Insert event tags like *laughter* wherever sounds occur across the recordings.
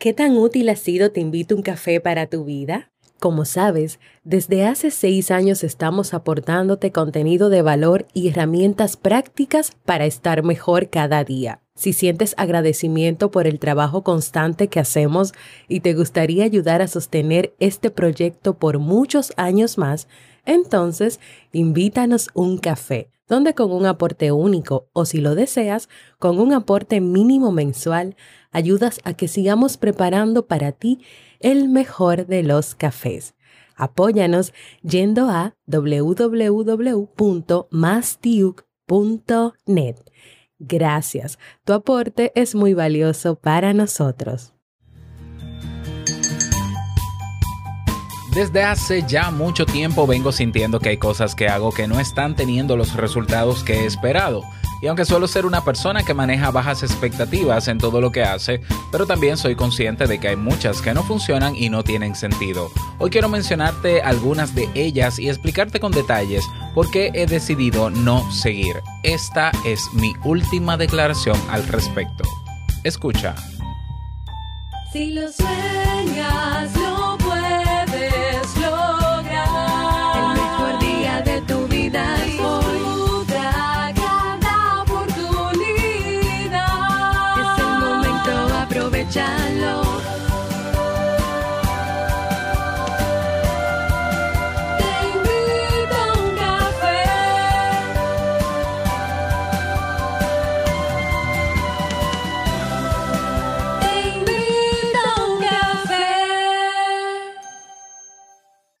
¿Qué tan útil ha sido Te invito un café para tu vida? Como sabes, desde hace seis años estamos aportándote contenido de valor y herramientas prácticas para estar mejor cada día. Si sientes agradecimiento por el trabajo constante que hacemos y te gustaría ayudar a sostener este proyecto por muchos años más, entonces invítanos un café donde con un aporte único o si lo deseas, con un aporte mínimo mensual, ayudas a que sigamos preparando para ti el mejor de los cafés. Apóyanos yendo a www.mastiuk.net. Gracias, tu aporte es muy valioso para nosotros. Desde hace ya mucho tiempo vengo sintiendo que hay cosas que hago que no están teniendo los resultados que he esperado. Y aunque suelo ser una persona que maneja bajas expectativas en todo lo que hace, pero también soy consciente de que hay muchas que no funcionan y no tienen sentido. Hoy quiero mencionarte algunas de ellas y explicarte con detalles por qué he decidido no seguir. Esta es mi última declaración al respecto. Escucha. Si lo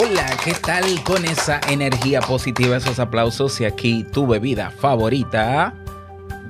Hola, ¿qué tal con esa energía positiva, esos aplausos y aquí tu bebida favorita?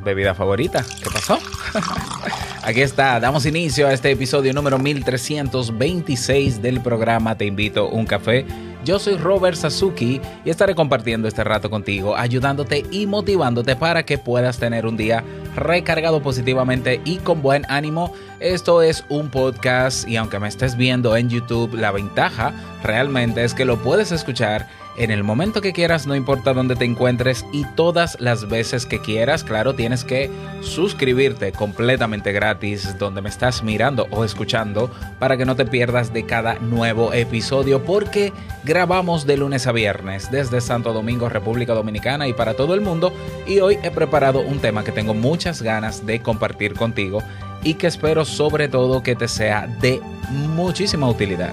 ¿Bebida favorita? ¿Qué pasó? *laughs* Aquí está, damos inicio a este episodio número 1326 del programa Te invito un café. Yo soy Robert Sasuki y estaré compartiendo este rato contigo, ayudándote y motivándote para que puedas tener un día recargado positivamente y con buen ánimo. Esto es un podcast y aunque me estés viendo en YouTube, la ventaja realmente es que lo puedes escuchar en el momento que quieras, no importa dónde te encuentres y todas las veces que quieras. Claro, tienes que suscribirte completamente gratis donde me estás mirando o escuchando para que no te pierdas de cada nuevo episodio porque grabamos de lunes a viernes desde Santo Domingo, República Dominicana y para todo el mundo. Y hoy he preparado un tema que tengo muchas ganas de compartir contigo y que espero sobre todo que te sea de muchísima utilidad.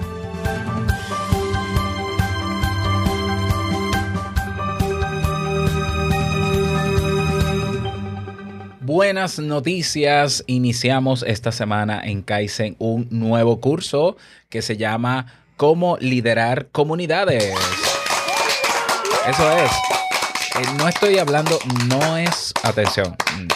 Buenas noticias. Iniciamos esta semana en Kaizen un nuevo curso que se llama Cómo liderar comunidades. Eso es. Eh, no estoy hablando, no es, atención, mm,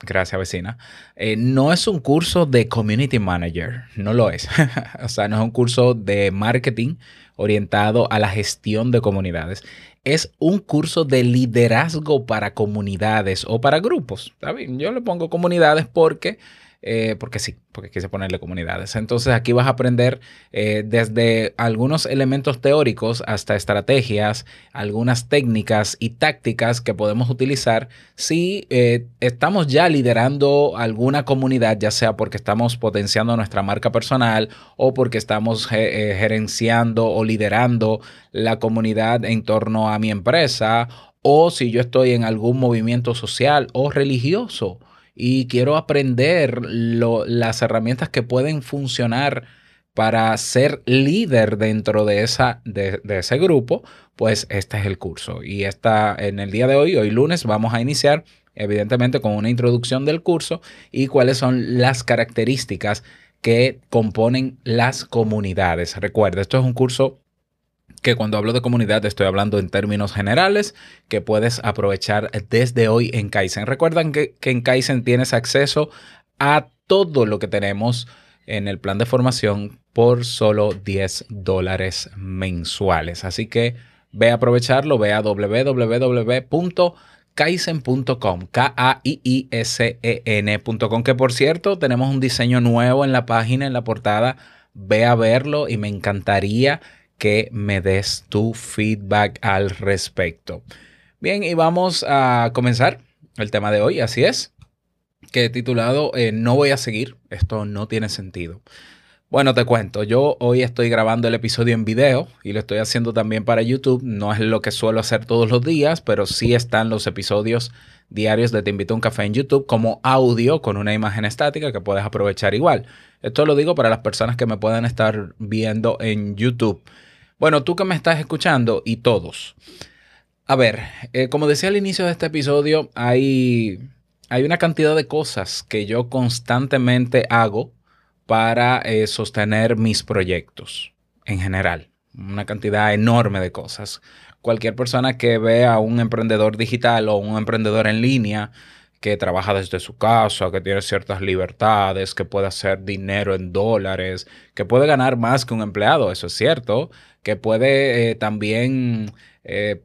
gracias vecina, eh, no es un curso de community manager, no lo es. *laughs* o sea, no es un curso de marketing orientado a la gestión de comunidades es un curso de liderazgo para comunidades o para grupos. Yo le pongo comunidades porque eh, porque sí, porque quise ponerle comunidades. Entonces aquí vas a aprender eh, desde algunos elementos teóricos hasta estrategias, algunas técnicas y tácticas que podemos utilizar si eh, estamos ya liderando alguna comunidad, ya sea porque estamos potenciando nuestra marca personal o porque estamos gerenciando o liderando la comunidad en torno a mi empresa o si yo estoy en algún movimiento social o religioso y quiero aprender las herramientas que pueden funcionar para ser líder dentro de, de, ese grupo, pues este es el curso. Y está en el día de hoy, hoy lunes, vamos a iniciar evidentemente con una introducción del curso y cuáles son las características que componen las comunidades. Recuerda, esto es un curso que cuando hablo de comunidad estoy hablando en términos generales que puedes aprovechar desde hoy en Kaizen. Recuerdan que, en Kaizen tienes acceso a todo lo que tenemos en el plan de formación por solo 10 dólares mensuales. Así que ve a aprovecharlo, ve a www.kaisen.com, K-A-I-I-S-E-N.com, que por cierto tenemos un diseño nuevo en la página, en la portada. Ve a verlo y me encantaría que me des tu feedback al respecto. Bien, y vamos a comenzar el tema de hoy, así es, que he titulado eh, No voy a seguir, esto no tiene sentido. Bueno, te cuento, yo hoy estoy grabando el episodio en video y lo estoy haciendo también para YouTube. No es lo que suelo hacer todos los días, pero sí están los episodios diarios de Te invito a un café en YouTube como audio con una imagen estática que puedes aprovechar igual. Esto lo digo para las personas que me puedan estar viendo en YouTube. Bueno, tú que me estás escuchando y todos. A ver, eh, como decía al inicio de este episodio, hay, hay una cantidad de cosas que yo constantemente hago para eh, sostener mis proyectos en general. Una cantidad enorme de cosas. Cualquier persona que vea a un emprendedor digital o un emprendedor en línea que trabaja desde su casa, que tiene ciertas libertades, que puede hacer dinero en dólares, que puede ganar más que un empleado, eso es cierto, que puede eh, también eh,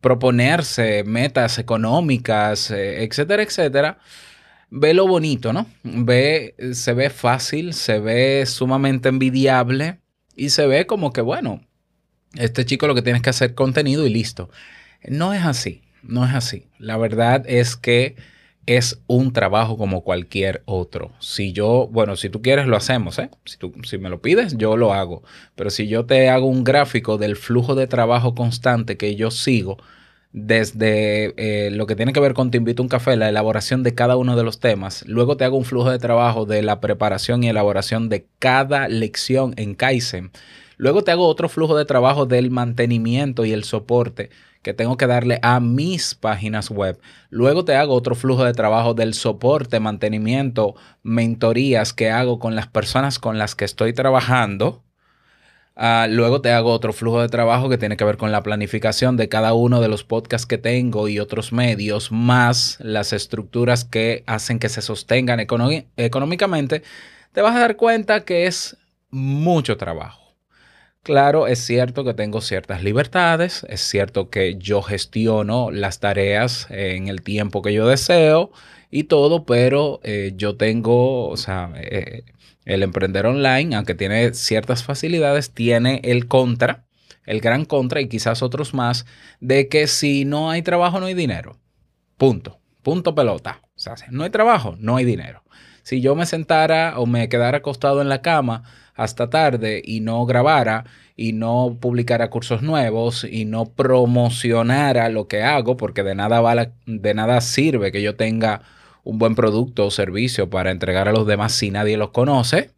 proponerse metas económicas, eh, etcétera, etcétera, ve lo bonito, ¿no? Ve, se ve fácil, se ve sumamente envidiable y se ve como que, bueno, este chico lo que tiene que hacer contenido y listo. No es así no es así. La verdad es que es un trabajo como cualquier otro. Si yo, bueno, si tú quieres lo hacemos, ¿eh? Si, tú, si me lo pides, yo lo hago. Pero si yo te hago un gráfico del flujo de trabajo constante que yo sigo, desde eh, lo que tiene que ver con Te invito a un café, la elaboración de cada uno de los temas. Luego te hago un flujo de trabajo de la preparación y elaboración de cada lección en Kaizen. Luego te hago otro flujo de trabajo del mantenimiento y el soporte que tengo que darle a mis páginas web. Luego te hago otro flujo de trabajo del soporte, mantenimiento, mentorías que hago con las personas con las que estoy trabajando. Uh, luego te hago otro flujo de trabajo que tiene que ver con la planificación de cada uno de los podcasts que tengo y otros medios, más las estructuras que hacen que se sostengan económicamente. Te vas a dar cuenta que es mucho trabajo. Claro, es cierto que tengo ciertas libertades, es cierto que yo gestiono las tareas en el tiempo que yo deseo y todo, pero eh, yo tengo, o sea, eh, el emprender online, aunque tiene ciertas facilidades, tiene el contra, el gran contra y quizás otros más, de que si no hay trabajo no hay dinero. Punto, punto pelota. O sea, no hay trabajo, no hay dinero. Si yo me sentara o me quedara acostado en la cama, hasta tarde y no grabara y no publicara cursos nuevos y no promocionara lo que hago, porque de nada, de nada sirve que yo tenga un buen producto o servicio para entregar a los demás si nadie los conoce,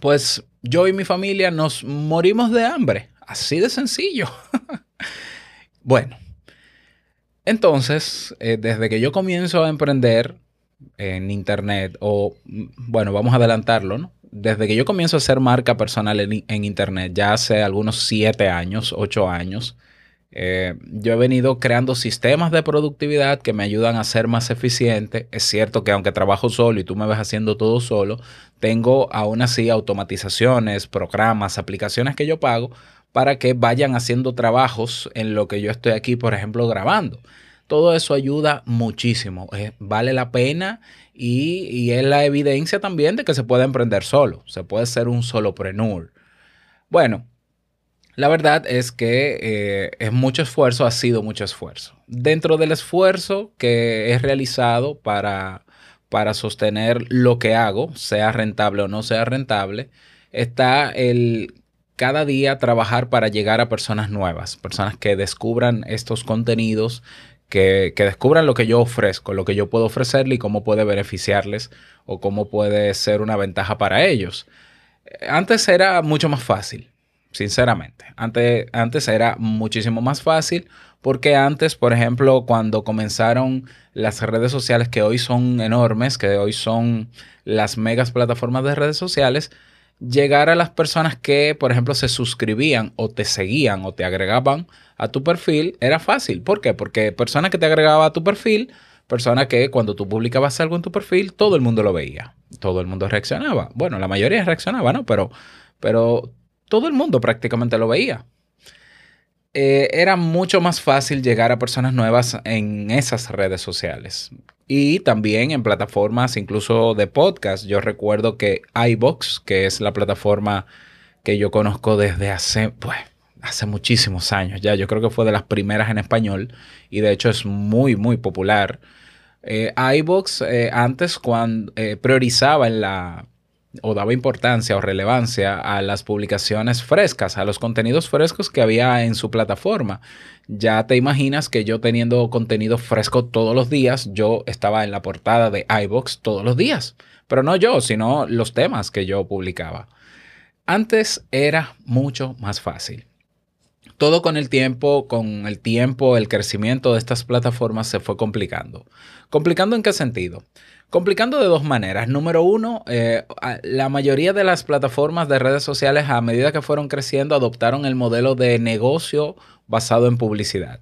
pues yo y mi familia nos morimos de hambre. Así de sencillo. *laughs* bueno, entonces, eh, desde que yo comienzo a emprender en Internet, o bueno, vamos a adelantarlo, ¿no? Desde que yo comienzo a hacer marca personal en, Internet, ya hace algunos siete años, ocho años, eh, yo he venido creando sistemas de productividad que me ayudan a ser más eficiente. Es cierto que aunque trabajo solo y tú me ves haciendo todo solo, tengo aún así automatizaciones, programas, aplicaciones que yo pago para que vayan haciendo trabajos en lo que yo estoy aquí, por ejemplo, grabando. Todo eso ayuda muchísimo. Eh, vale la pena y, es la evidencia también de que se puede emprender solo. Se puede ser un solopreneur. Bueno, la verdad es que eh, es mucho esfuerzo, ha sido mucho esfuerzo. Dentro del esfuerzo que he realizado para, para sostener lo que hago, sea rentable o no sea rentable, está el cada día trabajar para llegar a personas nuevas, personas que descubran estos contenidos, que, descubran lo que yo ofrezco, lo que yo puedo ofrecerle y cómo puede beneficiarles o cómo puede ser una ventaja para ellos. Antes era mucho más fácil, sinceramente. Antes, antes era muchísimo más fácil porque antes, por ejemplo, cuando comenzaron las redes sociales que hoy son enormes, que hoy son las megas plataformas de redes sociales, llegar a las personas que, por ejemplo, se suscribían o te seguían o te agregaban a tu perfil era fácil. ¿Por qué? Porque persona que te agregaba a tu perfil, persona que cuando tú publicabas algo en tu perfil, todo el mundo lo veía, todo el mundo reaccionaba. Bueno, la mayoría reaccionaba, ¿no? Pero, pero todo el mundo prácticamente lo veía. Eh, era mucho más fácil llegar a personas nuevas en esas redes sociales. Y también en plataformas incluso de podcast. Yo recuerdo que iBox, que es la plataforma que yo conozco desde hace, pues, hace muchísimos años ya. Yo creo que fue de las primeras en español y de hecho es muy, muy popular. Eh, iBox eh, antes cuando eh, priorizaba en la o daba importancia o relevancia a las publicaciones frescas, a los contenidos frescos que había en su plataforma. Ya te imaginas que yo teniendo contenido fresco todos los días, yo estaba en la portada de iBox todos los días. Pero no yo, sino los temas que yo publicaba. Antes era mucho más fácil. Todo con el tiempo, con el tiempo, el crecimiento de estas plataformas se fue complicando. ¿Complicando en qué sentido? Complicando de dos maneras. Número uno, eh, la mayoría de las plataformas de redes sociales a medida que fueron creciendo adoptaron el modelo de negocio basado en publicidad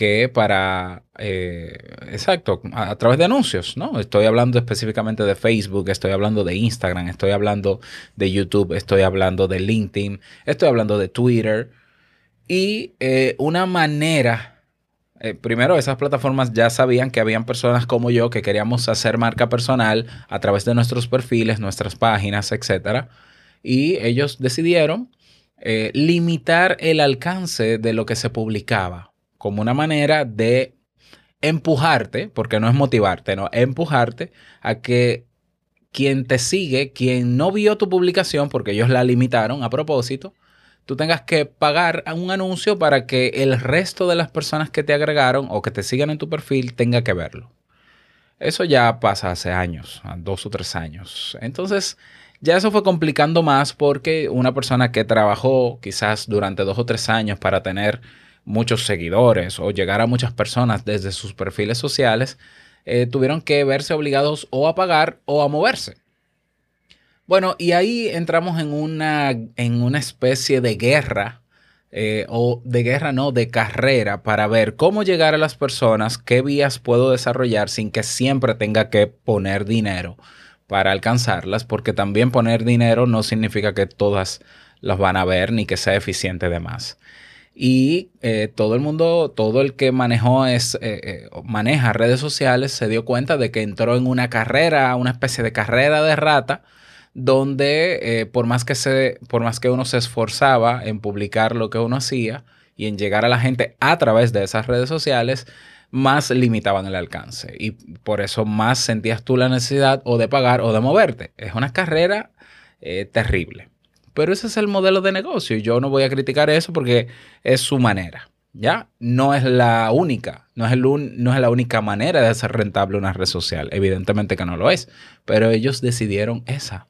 que para, eh, exacto, a, través de anuncios, ¿no? Estoy hablando específicamente de Facebook, estoy hablando de Instagram, estoy hablando de YouTube, estoy hablando de LinkedIn, estoy hablando de Twitter. Y eh, una manera, eh, primero esas plataformas ya sabían que habían personas como yo que queríamos hacer marca personal a través de nuestros perfiles, nuestras páginas, etc. Y ellos decidieron limitar el alcance de lo que se publicaba como una manera de empujarte, porque no es motivarte, no, empujarte a que quien te sigue, quien no vio tu publicación, porque ellos la limitaron a propósito, tú tengas que pagar un anuncio para que el resto de las personas que te agregaron o que te sigan en tu perfil tenga que verlo. Eso ya pasa hace años, dos o tres años. Entonces, ya eso fue complicando más porque una persona que trabajó quizás durante dos o tres años para tener muchos seguidores o llegar a muchas personas desde sus perfiles sociales, eh, tuvieron que verse obligados o a pagar o a moverse. Bueno, y ahí entramos en una, en una especie de guerra, eh, o de guerra no, de carrera, para ver cómo llegar a las personas, qué vías puedo desarrollar sin que siempre tenga que poner dinero para alcanzarlas, porque también poner dinero no significa que todas las van a ver ni que sea eficiente de más. Y eh, todo el mundo, todo el que manejó es, eh, maneja redes sociales se dio cuenta de que entró en una carrera, una especie de carrera de rata, donde por, más que se, por más que uno se esforzaba en publicar lo que uno hacía y en llegar a la gente a través de esas redes sociales, más limitaban el alcance. Y por eso más sentías tú la necesidad o de pagar o de moverte. Es una carrera terrible. Pero ese es el modelo de negocio y yo no voy a criticar eso porque es su manera. ¿Ya? No es la única, no es, el no es la única manera de hacer rentable una red social. Evidentemente que no lo es, pero ellos decidieron esa.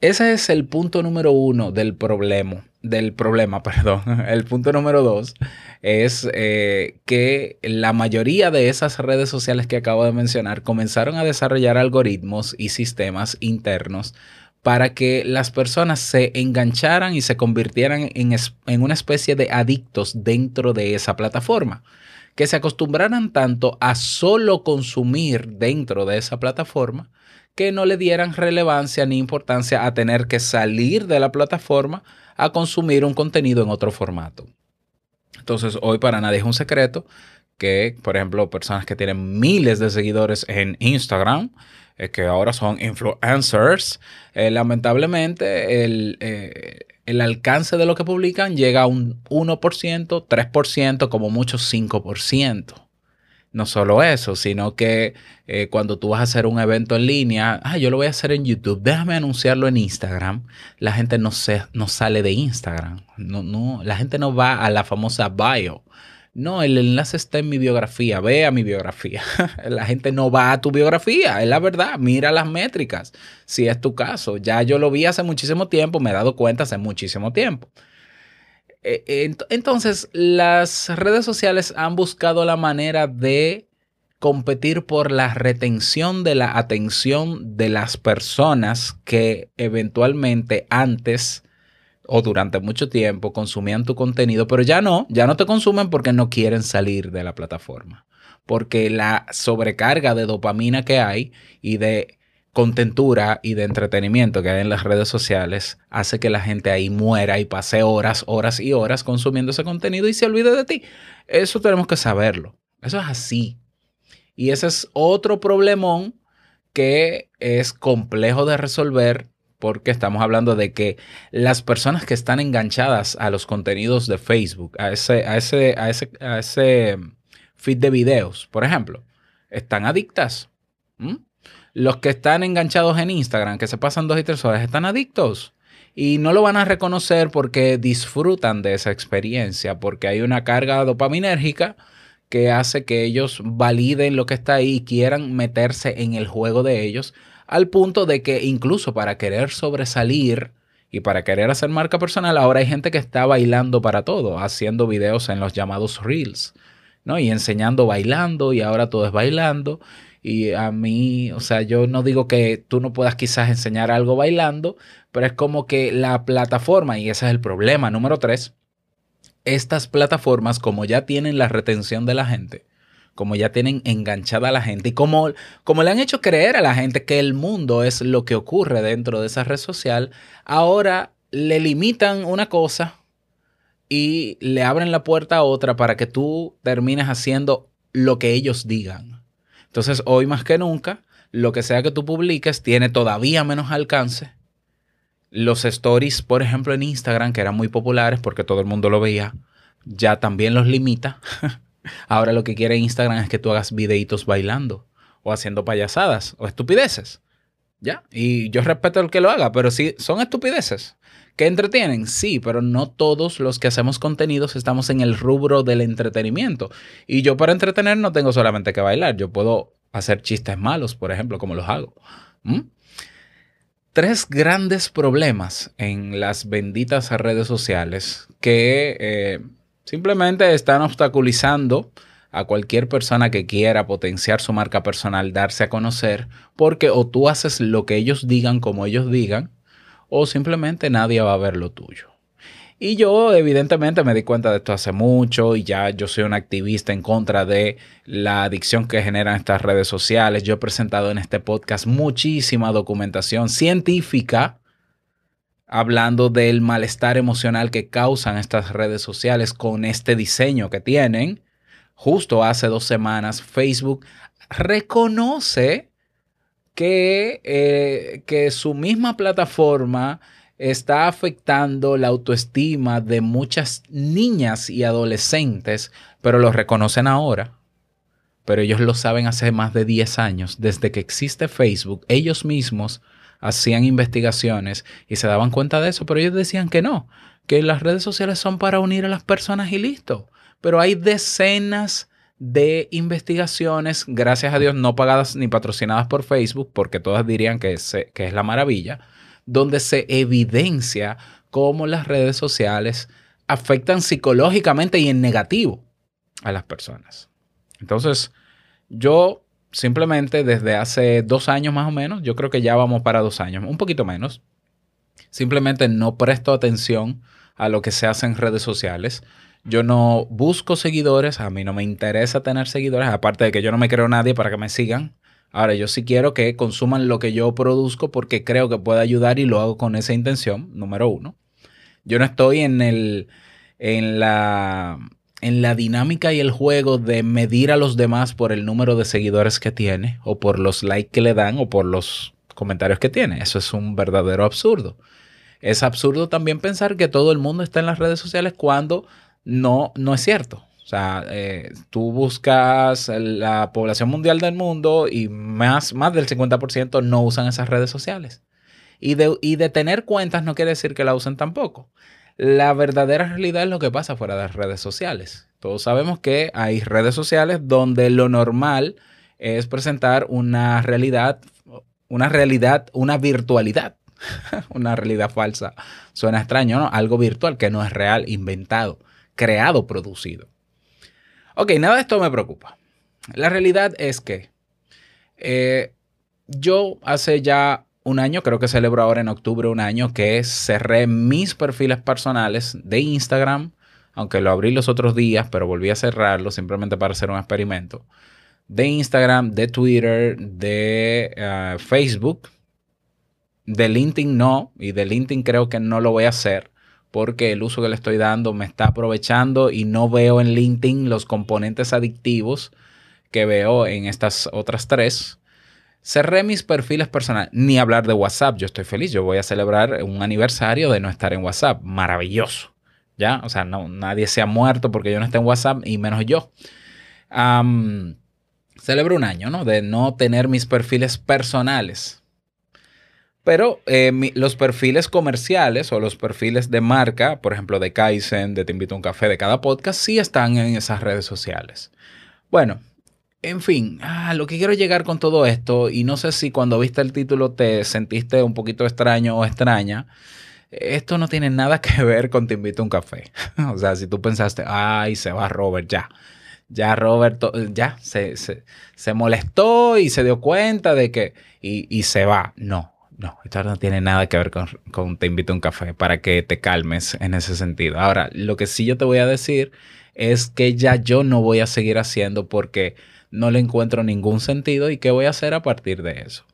Ese es el punto número uno del problema. Del problema, *laughs* perdón. El punto número dos es eh, que la mayoría de esas redes sociales que acabo de mencionar comenzaron a desarrollar algoritmos y sistemas internos para que las personas se engancharan y se convirtieran en, una especie de adictos dentro de esa plataforma, que se acostumbraran tanto a solo consumir dentro de esa plataforma que no le dieran relevancia ni importancia a tener que salir de la plataforma a consumir un contenido en otro formato. Entonces, hoy para nadie es un secreto que, por ejemplo, personas que tienen miles de seguidores en Instagram, eh, que ahora son influencers, eh, lamentablemente el, eh, el, alcance de lo que publican llega a un 1%, 3%, como mucho 5%. No solo eso, sino que cuando tú vas a hacer un evento en línea, ah, yo lo voy a hacer en YouTube, déjame anunciarlo en Instagram. La gente no, se, no sale de Instagram. No, no, la gente no va a la famosa bio no, el enlace está en mi biografía, ve a mi biografía. *laughs* la gente no va a tu biografía, es la verdad, mira las métricas, si es tu caso. Ya yo lo vi hace muchísimo tiempo, me he dado cuenta hace muchísimo tiempo. E, entonces, las redes sociales han buscado la manera de competir por la retención de la atención de las personas que eventualmente antes o durante mucho tiempo consumían tu contenido, pero ya no, ya no te consumen porque no quieren salir de la plataforma. Porque la sobrecarga de dopamina que hay y de contentura y de entretenimiento que hay en las redes sociales hace que la gente ahí muera y pase horas, horas y horas consumiendo ese contenido y se olvide de ti. Eso tenemos que saberlo. Eso es así. Y ese es otro problemón que es complejo de resolver porque estamos hablando de que las personas que están enganchadas a los contenidos de Facebook, a ese, a ese, a ese, a ese feed de videos, por ejemplo, están adictas. Los que están enganchados en Instagram, que se pasan dos y tres horas, están adictos. Y no lo van a reconocer porque disfrutan de esa experiencia, porque hay una carga dopaminérgica que hace que ellos validen lo que está ahí y quieran meterse en el juego de ellos, al punto de que incluso para querer sobresalir y para querer hacer marca personal, ahora hay gente que está bailando para todo, haciendo videos en los llamados reels, ¿no? Y enseñando bailando y ahora todo es bailando. Y a mí, o sea, yo no digo que tú no puedas quizás enseñar algo bailando, pero es como que la plataforma, y ese es el problema número tres, estas plataformas, como ya tienen la retención de la gente, como ya tienen enganchada a la gente y como, como le han hecho creer a la gente que el mundo es lo que ocurre dentro de esa red social, ahora le limitan una cosa y le abren la puerta a otra para que tú termines haciendo lo que ellos digan. Entonces, hoy más que nunca, lo que sea que tú publiques tiene todavía menos alcance los stories, por ejemplo, en Instagram, que eran muy populares porque todo el mundo lo veía, ya también los limita. *laughs* Ahora lo que quiere Instagram es que tú hagas videitos bailando o haciendo payasadas o estupideces. ¿Ya? Y yo respeto el que lo haga, pero sí, son estupideces. ¿Que entretienen? Sí, pero no todos los que hacemos contenidos estamos en el rubro del entretenimiento. Y yo para entretener no tengo solamente que bailar, yo puedo hacer chistes malos, por ejemplo, como los hago. ¿Mm? tres grandes problemas en las benditas redes sociales que eh, simplemente están obstaculizando a cualquier persona que quiera potenciar su marca personal, darse a conocer, porque o tú haces lo que ellos digan como ellos digan, o simplemente nadie va a ver lo tuyo. Y yo evidentemente me di cuenta de esto hace mucho y ya yo soy un activista en contra de la adicción que generan estas redes sociales. Yo he presentado en este podcast muchísima documentación científica hablando del malestar emocional que causan estas redes sociales con este diseño que tienen. Justo hace dos semanas Facebook reconoce que, eh, que su misma plataforma está afectando la autoestima de muchas niñas y adolescentes, pero lo reconocen ahora. Pero ellos lo saben hace más de 10 años, desde que existe Facebook, ellos mismos hacían investigaciones y se daban cuenta de eso, pero ellos decían que no, que las redes sociales son para unir a las personas y listo. Pero hay decenas de investigaciones, gracias a Dios, no pagadas ni patrocinadas por Facebook, porque todas dirían que es, que es la maravilla, donde se evidencia cómo las redes sociales afectan psicológicamente y en negativo a las personas. Entonces, yo simplemente desde hace dos años más o menos, yo creo que ya vamos para dos años, un poquito menos, simplemente no presto atención a lo que se hace en redes sociales. Yo no busco seguidores, a mí no me interesa tener seguidores, aparte de que yo no me creo nadie para que me sigan. Ahora, yo sí quiero que consuman lo que yo produzco porque creo que puede ayudar y lo hago con esa intención, número uno. Yo no estoy en, el, en, la, en la dinámica y el juego de medir a los demás por el número de seguidores que tiene o por los likes que le dan o por los comentarios que tiene. Eso es un verdadero absurdo. Es absurdo también pensar que todo el mundo está en las redes sociales cuando no, no es cierto. O sea, eh, tú buscas la población mundial del mundo y más, más del 50% no usan esas redes sociales. Y de, y de tener cuentas no quiere decir que la usen tampoco. La verdadera realidad es lo que pasa fuera de las redes sociales. Todos sabemos que hay redes sociales donde lo normal es presentar una realidad, una realidad, una virtualidad, *laughs* una realidad falsa. Suena extraño, ¿no? Algo virtual que no es real, inventado, creado, producido. Ok, nada de esto me preocupa. La realidad es que eh, yo hace ya un año, creo que celebro ahora en octubre un año, que cerré mis perfiles personales de Instagram, aunque lo abrí los otros días, pero volví a cerrarlo simplemente para hacer un experimento. de Instagram, de Twitter, de eh, Facebook. De LinkedIn no, y de LinkedIn creo que no lo voy a hacer porque el uso que le estoy dando me está aprovechando y no veo en LinkedIn los componentes adictivos que veo en estas otras tres. Cerré mis perfiles personales, ni hablar de WhatsApp, yo estoy feliz, yo voy a celebrar un aniversario de no estar en WhatsApp, maravilloso, ¿ya? O sea, nadie se ha muerto porque yo no esté en WhatsApp y menos yo. celebro un año, ¿no? De no tener mis perfiles personales. Pero eh, los perfiles comerciales o los perfiles de marca, por ejemplo, de Kaizen, de Te Invito a un Café, de cada podcast, sí están en esas redes sociales. Bueno, en fin, ah, lo que quiero llegar con todo esto, y no sé si cuando viste el título te sentiste un poquito extraño o extraña, esto no tiene nada que ver con Te Invito a un Café. *laughs* o sea, si tú pensaste, ay, se va Robert ya. Ya Robert ya se, se, molestó y se dio cuenta de que, y, y se va. No, no, esto no tiene nada que ver con, te invito a un café para que te calmes en ese sentido. Ahora, lo que sí yo te voy a decir es que ya yo no voy a seguir haciendo porque no le encuentro ningún sentido y qué voy a hacer a partir de eso.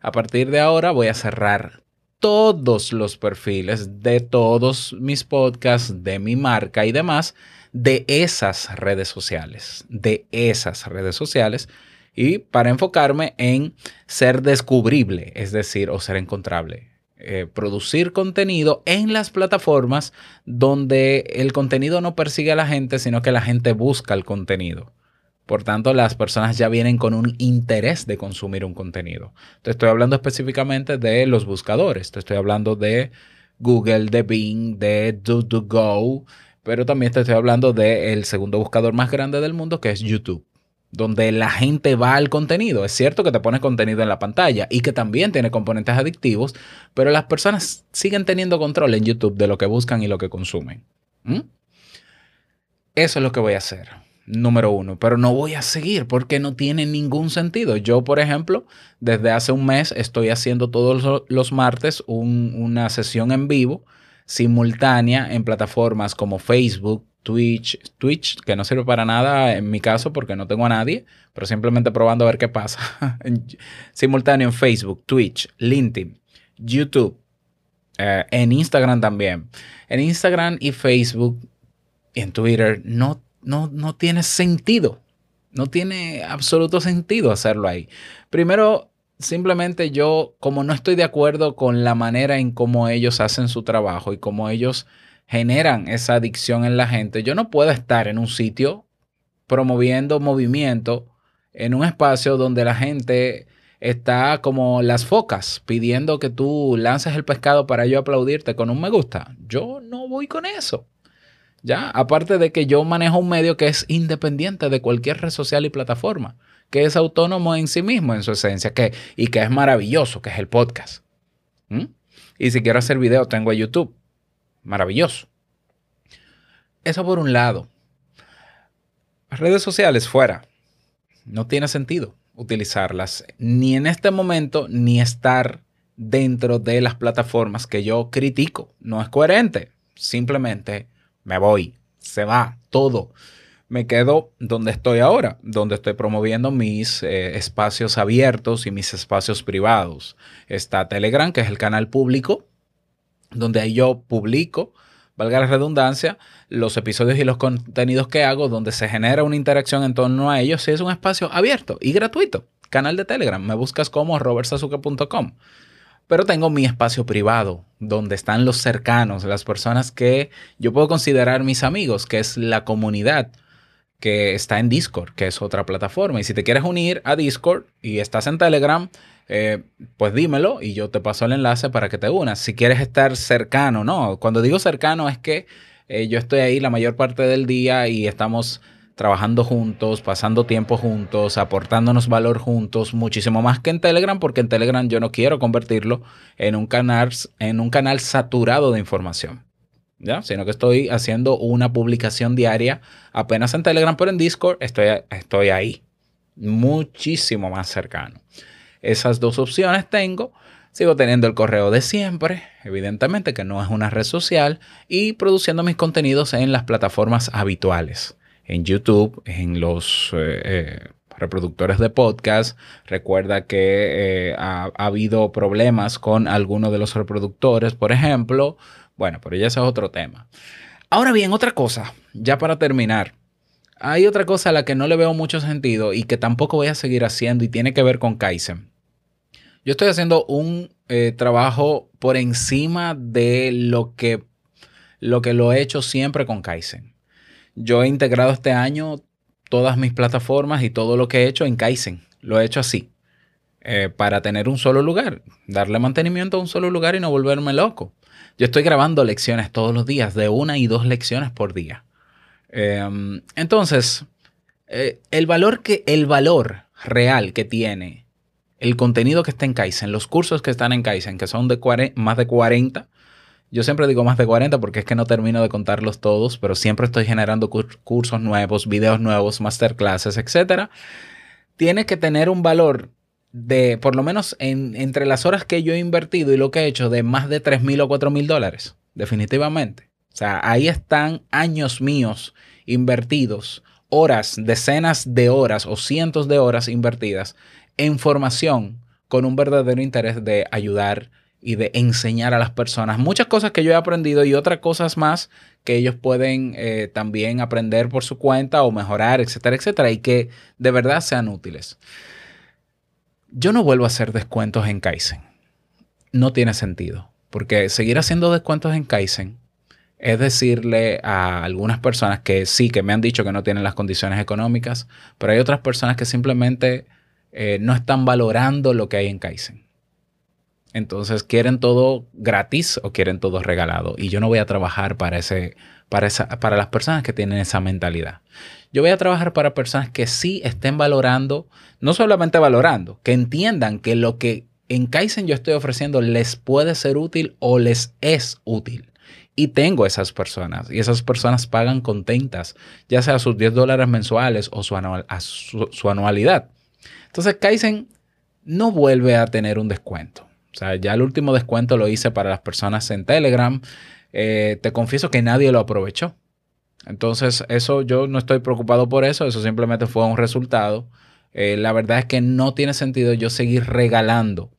A partir de ahora voy a cerrar todos los perfiles de todos mis podcasts, de mi marca y demás, de esas redes sociales, de esas redes sociales y para enfocarme en ser descubrible, es decir, o ser encontrable. Eh, producir contenido en las plataformas donde el contenido no persigue a la gente, sino que la gente busca el contenido. Por tanto, las personas ya vienen con un interés de consumir un contenido. Te estoy hablando específicamente de los buscadores. Te estoy hablando de Google, de Bing, de DuDuGo, pero también te estoy hablando del segundo buscador más grande del mundo, que es YouTube donde la gente va al contenido. Es cierto que te pones contenido en la pantalla y que también tiene componentes adictivos, pero las personas siguen teniendo control en YouTube de lo que buscan y lo que consumen. ¿Mm? Eso es lo que voy a hacer, número uno, pero no voy a seguir porque no tiene ningún sentido. Yo, por ejemplo, desde hace un mes estoy haciendo todos los martes una sesión en vivo simultánea en plataformas como Facebook, Twitch, Twitch, que no sirve para nada en mi caso porque no tengo a nadie, pero simplemente probando a ver qué pasa. *laughs* Simultáneo en Facebook, Twitch, LinkedIn, YouTube, eh, en Instagram también. En Instagram y Facebook y en Twitter no, no, no tiene sentido. No tiene absoluto sentido hacerlo ahí. Primero, simplemente yo, como no estoy de acuerdo con la manera en cómo ellos hacen su trabajo y cómo ellos generan esa adicción en la gente. Yo no puedo estar en un sitio promoviendo movimiento en un espacio donde la gente está como las focas pidiendo que tú lances el pescado para yo aplaudirte con un me gusta. Yo no voy con eso. Ya, aparte de que yo manejo un medio que es independiente de cualquier red social y plataforma, que es autónomo en sí mismo, en su esencia, que, y que es maravilloso, que es el podcast. ¿Mm? Y si quiero hacer video, tengo YouTube maravilloso. Eso por un lado. redes sociales fuera. No tiene sentido utilizarlas ni en este momento ni estar dentro de las plataformas que yo critico. No es coherente. Simplemente me voy. Se va todo. Me quedo donde estoy ahora, donde estoy promoviendo mis eh, espacios abiertos y mis espacios privados. Está Telegram, que es el canal público donde ahí yo publico, valga la redundancia, los episodios y los contenidos que hago, donde se genera una interacción en torno a ellos, es un espacio abierto y gratuito. Canal de Telegram, me buscas como robertsazuke.com. Pero tengo mi espacio privado, donde están los cercanos, las personas que yo puedo considerar mis amigos, que es la comunidad que está en Discord, que es otra plataforma. Y si te quieres unir a Discord y estás en Telegram, eh, pues dímelo y yo te paso el enlace para que te unas. Si quieres estar cercano, ¿no? Cuando digo cercano es que eh, yo estoy ahí la mayor parte del día y estamos trabajando juntos, pasando tiempo juntos, aportándonos valor juntos, muchísimo más que en Telegram, porque en Telegram yo no quiero convertirlo en un canal, en un canal saturado de información. ¿Ya? Sino que estoy haciendo una publicación diaria apenas en Telegram, pero en Discord estoy, estoy ahí, muchísimo más cercano. Esas dos opciones tengo. Sigo teniendo el correo de siempre, evidentemente que no es una red social, y produciendo mis contenidos en las plataformas habituales, en YouTube, en los eh, eh, reproductores de podcast. Recuerda que eh, ha, ha habido problemas con algunos de los reproductores, por ejemplo. Bueno, pero ya ese es otro tema. Ahora bien, otra cosa, ya para terminar. Hay otra cosa a la que no le veo mucho sentido y que tampoco voy a seguir haciendo y tiene que ver con Kaizen. Yo estoy haciendo un trabajo por encima de lo que, lo que lo he hecho siempre con Kaizen. Yo he integrado este año todas mis plataformas y todo lo que he hecho en Kaizen. Lo he hecho así. eh, para tener un solo lugar, darle mantenimiento a un solo lugar y no volverme loco. Yo estoy grabando lecciones todos los días, de una y dos lecciones por día. Eh, entonces, eh, el valor que, el valor real que tiene el contenido que está en Kaizen, los cursos que están en Kaizen, que son de más de 40. Yo siempre digo más de 40 porque es que no termino de contarlos todos, pero siempre estoy generando cur- cursos nuevos, videos nuevos, masterclasses, etcétera. Tiene que tener un valor de, por lo menos en- entre las horas que yo he invertido y lo que he hecho, de más de 3 mil o 4 mil dólares, definitivamente. O sea, ahí están años míos invertidos, horas, decenas de horas o cientos de horas invertidas en formación con un verdadero interés de ayudar y de enseñar a las personas muchas cosas que yo he aprendido y otras cosas más que ellos pueden eh, también aprender por su cuenta o mejorar, etcétera, etcétera, y que de verdad sean útiles. Yo no vuelvo a hacer descuentos en Kaizen. No tiene sentido, porque seguir haciendo descuentos en Kaizen es decirle a algunas personas que sí, que me han dicho que no tienen las condiciones económicas, pero hay otras personas que simplemente eh, no están valorando lo que hay en Kaizen. Entonces quieren todo gratis o quieren todo regalado. Y yo no voy a trabajar para, ese, para, esa, para las personas que tienen esa mentalidad. Yo voy a trabajar para personas que sí estén valorando, no solamente valorando, que entiendan que lo que en Kaizen yo estoy ofreciendo les puede ser útil o les es útil. Y tengo esas personas y esas personas pagan contentas, ya sea sus 10 dólares mensuales o su, anual, su, su anualidad. Entonces Kaizen no vuelve a tener un descuento. O sea, ya el último descuento lo hice para las personas en Telegram. Eh, te confieso que nadie lo aprovechó. Entonces, eso yo no estoy preocupado por eso. Eso simplemente fue un resultado. Eh, la verdad es que no tiene sentido yo seguir regalando.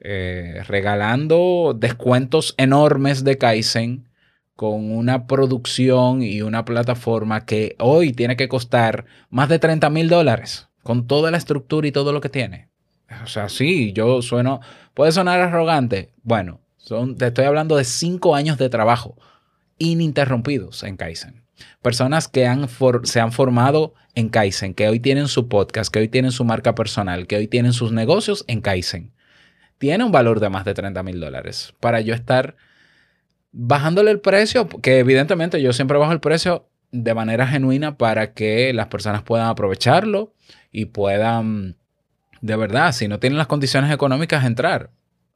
Eh, regalando descuentos enormes de Kaizen con una producción y una plataforma que hoy tiene que costar más de 30 mil dólares con toda la estructura y todo lo que tiene. O sea, sí, yo sueno, puede sonar arrogante. Bueno, son, te estoy hablando de cinco años de trabajo ininterrumpidos en Kaizen. Personas que han se han formado en Kaizen, que hoy tienen su podcast, que hoy tienen su marca personal, que hoy tienen sus negocios en Kaizen. Tiene un valor de más de 30 mil dólares para yo estar bajándole el precio, que evidentemente yo siempre bajo el precio de manera genuina para que las personas puedan aprovecharlo y puedan, de verdad, si no tienen las condiciones económicas, entrar.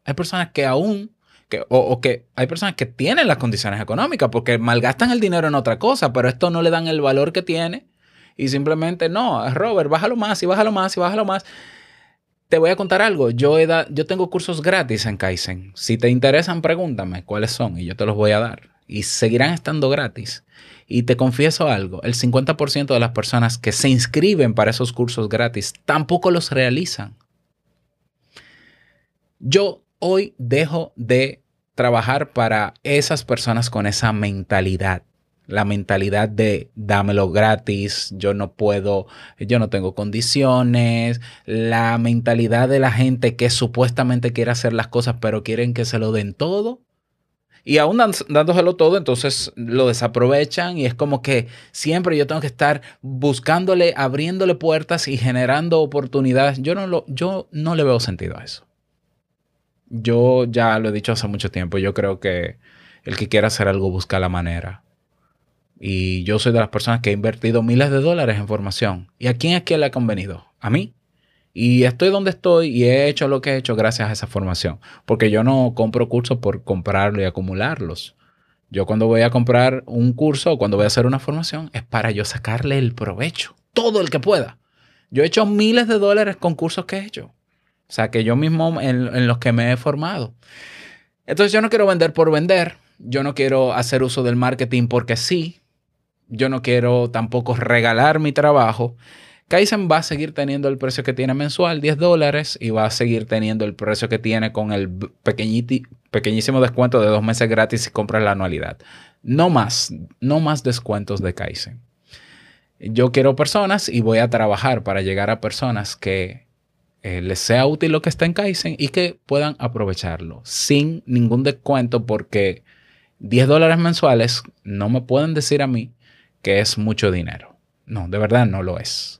Hay personas que aún, que, o, que hay personas que tienen las condiciones económicas porque malgastan el dinero en otra cosa, pero esto no le dan el valor que tiene y simplemente, no, Robert, bájalo más y bájalo más y bájalo más. Te voy a contar algo. Yo, he da, yo tengo cursos gratis en Kaizen. Si te interesan, pregúntame cuáles son y yo te los voy a dar. Y seguirán estando gratis. Y te confieso algo, el 50% de las personas que se inscriben para esos cursos gratis tampoco los realizan. Yo hoy dejo de trabajar para esas personas con esa mentalidad. La mentalidad de dámelo gratis, yo no puedo, yo no tengo condiciones. La mentalidad de la gente que supuestamente quiere hacer las cosas, pero quieren que se lo den todo. Y aún dándoselo todo, entonces lo desaprovechan y es como que siempre yo tengo que estar buscándole, abriéndole puertas y generando oportunidades. Yo no, lo, yo no le veo sentido a eso. Yo ya lo he dicho hace mucho tiempo, yo creo que el que quiera hacer algo busca la manera. Y yo soy de las personas que he invertido miles de dólares en formación. ¿Y a quién es que le ha convenido? A mí. Y estoy donde estoy y he hecho lo que he hecho gracias a esa formación. Porque yo no compro cursos por comprarlo y acumularlos. Yo cuando voy a comprar un curso o cuando voy a hacer una formación es para yo sacarle el provecho. Todo el que pueda. Yo he hecho miles de dólares con cursos que he hecho. O sea, que yo mismo en, en los que me he formado. Entonces yo no quiero vender por vender. Yo no quiero hacer uso del marketing porque sí. Yo no quiero tampoco regalar mi trabajo. Kaizen va a seguir teniendo el precio que tiene mensual, 10 dólares, y va a seguir teniendo el precio que tiene con el pequeñísimo descuento de dos meses gratis si compras la anualidad. No más, no más descuentos de Kaizen. Yo quiero personas y voy a trabajar para llegar a personas que eh, les sea útil lo que está en Kaizen y que puedan aprovecharlo sin ningún descuento porque 10 dólares mensuales no me pueden decir a mí que es mucho dinero. No, de verdad no lo es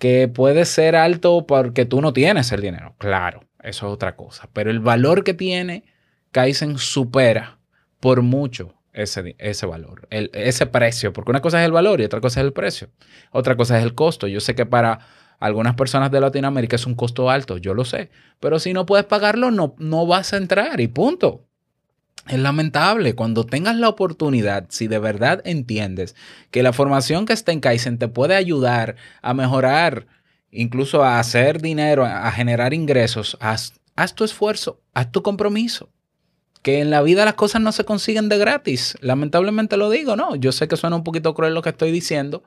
que puede ser alto porque tú no tienes el dinero. Claro, eso es otra cosa. Pero el valor que tiene Kaizen supera por mucho ese, ese valor, ese precio. Porque una cosa es el valor y otra cosa es el precio. Otra cosa es el costo. Yo sé que para algunas personas de Latinoamérica es un costo alto, yo lo sé. Pero si no puedes pagarlo, no, no vas a entrar y punto. Es lamentable cuando tengas la oportunidad, si de verdad entiendes que la formación que está en Kaizen te puede ayudar a mejorar, incluso a hacer dinero, a generar ingresos, haz, tu esfuerzo, haz tu compromiso. Que en la vida las cosas no se consiguen de gratis. Lamentablemente lo digo, ¿no? Yo sé que suena un poquito cruel lo que estoy diciendo.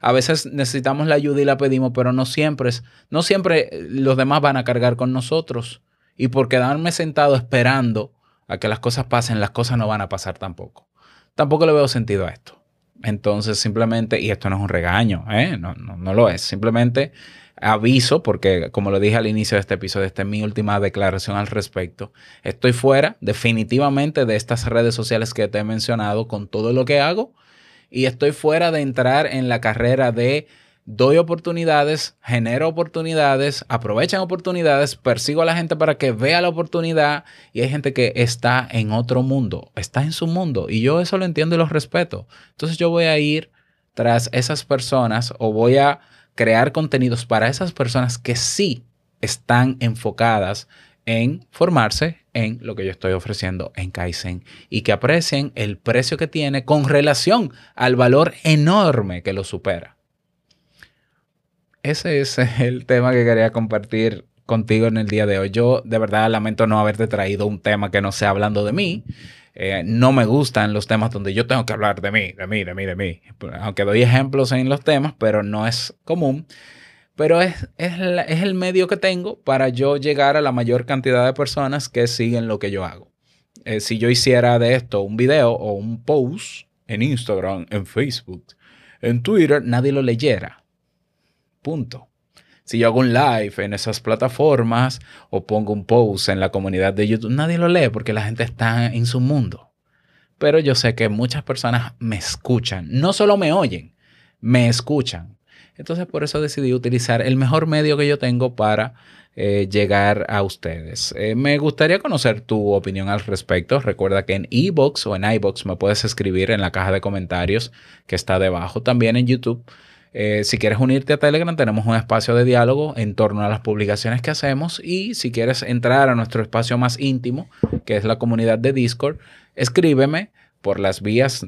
A veces necesitamos la ayuda y la pedimos, pero no siempre, es, no siempre los demás van a cargar con nosotros. Y por quedarme sentado esperando a que las cosas pasen, las cosas no van a pasar tampoco. Tampoco le veo sentido a esto. Entonces, simplemente, y esto no es un regaño, ¿eh? no, no, no lo es, simplemente aviso, porque como lo dije al inicio de este episodio, esta es mi última declaración al respecto. Estoy fuera definitivamente de estas redes sociales que te he mencionado con todo lo que hago y estoy fuera de entrar en la carrera de doy oportunidades, genero oportunidades, aprovechan oportunidades, persigo a la gente para que vea la oportunidad y hay gente que está en otro mundo, está en su mundo y yo eso lo entiendo y lo respeto. Entonces yo voy a ir tras esas personas o voy a crear contenidos para esas personas que sí están enfocadas en formarse en lo que yo estoy ofreciendo en Kaizen y que aprecien el precio que tiene con relación al valor enorme que lo supera ese es *laughs* el tema que quería compartir contigo en el día de hoy. Yo de verdad lamento no haberte traído un tema que no sea hablando de mí. Eh, no me gustan los temas donde yo tengo que hablar de mí, de mí, de mí, de mí. Aunque doy ejemplos en los temas, pero no es común. Pero es, es, el medio que tengo para yo llegar a la mayor cantidad de personas que siguen lo que yo hago. Eh, si yo hiciera de esto un video o un post en Instagram, en Facebook, en Twitter, nadie lo leyera Punto. Si yo hago un live en esas plataformas o pongo un post en la comunidad de YouTube, nadie lo lee porque la gente está en su mundo. Pero yo sé que muchas personas me escuchan, no solo me oyen, me escuchan. Entonces por eso decidí utilizar el mejor medio que yo tengo para eh, llegar a ustedes. Eh, me gustaría conocer tu opinión al respecto. Recuerda que en eBooks o en iBox me puedes escribir en la caja de comentarios que está debajo. También en YouTube eh, si quieres unirte a Telegram, tenemos un espacio de diálogo en torno a las publicaciones que hacemos. Y si quieres entrar a nuestro espacio más íntimo, que es la comunidad de Discord, escríbeme por las vías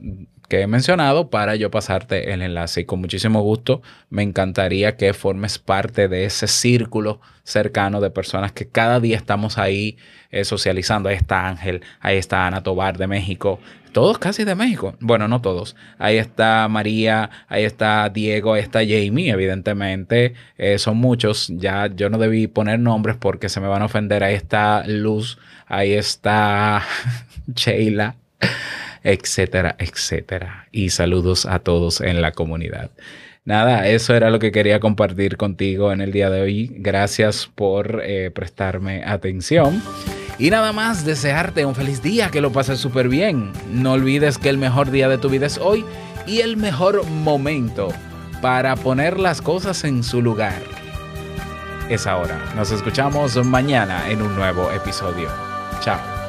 que he mencionado para yo pasarte el enlace. Y con muchísimo gusto me encantaría que formes parte de ese círculo cercano de personas que cada día estamos ahí eh, socializando. Ahí está Ángel, ahí está Ana Tobar de México, todos casi de México. Bueno, no todos. Ahí está María, ahí está Diego, ahí está Jamie, evidentemente. Eh, son muchos. Ya yo no debí poner nombres porque se me van a ofender. Ahí está Luz, ahí está *laughs* Sheila, etcétera, etcétera. Y saludos a todos en la comunidad. Nada, eso era lo que quería compartir contigo en el día de hoy. Gracias por eh, prestarme atención. Y nada más, desearte un feliz día, que lo pases súper bien. No olvides que el mejor día de tu vida es hoy y el mejor momento para poner las cosas en su lugar es ahora. Nos escuchamos mañana en un nuevo episodio. Chao.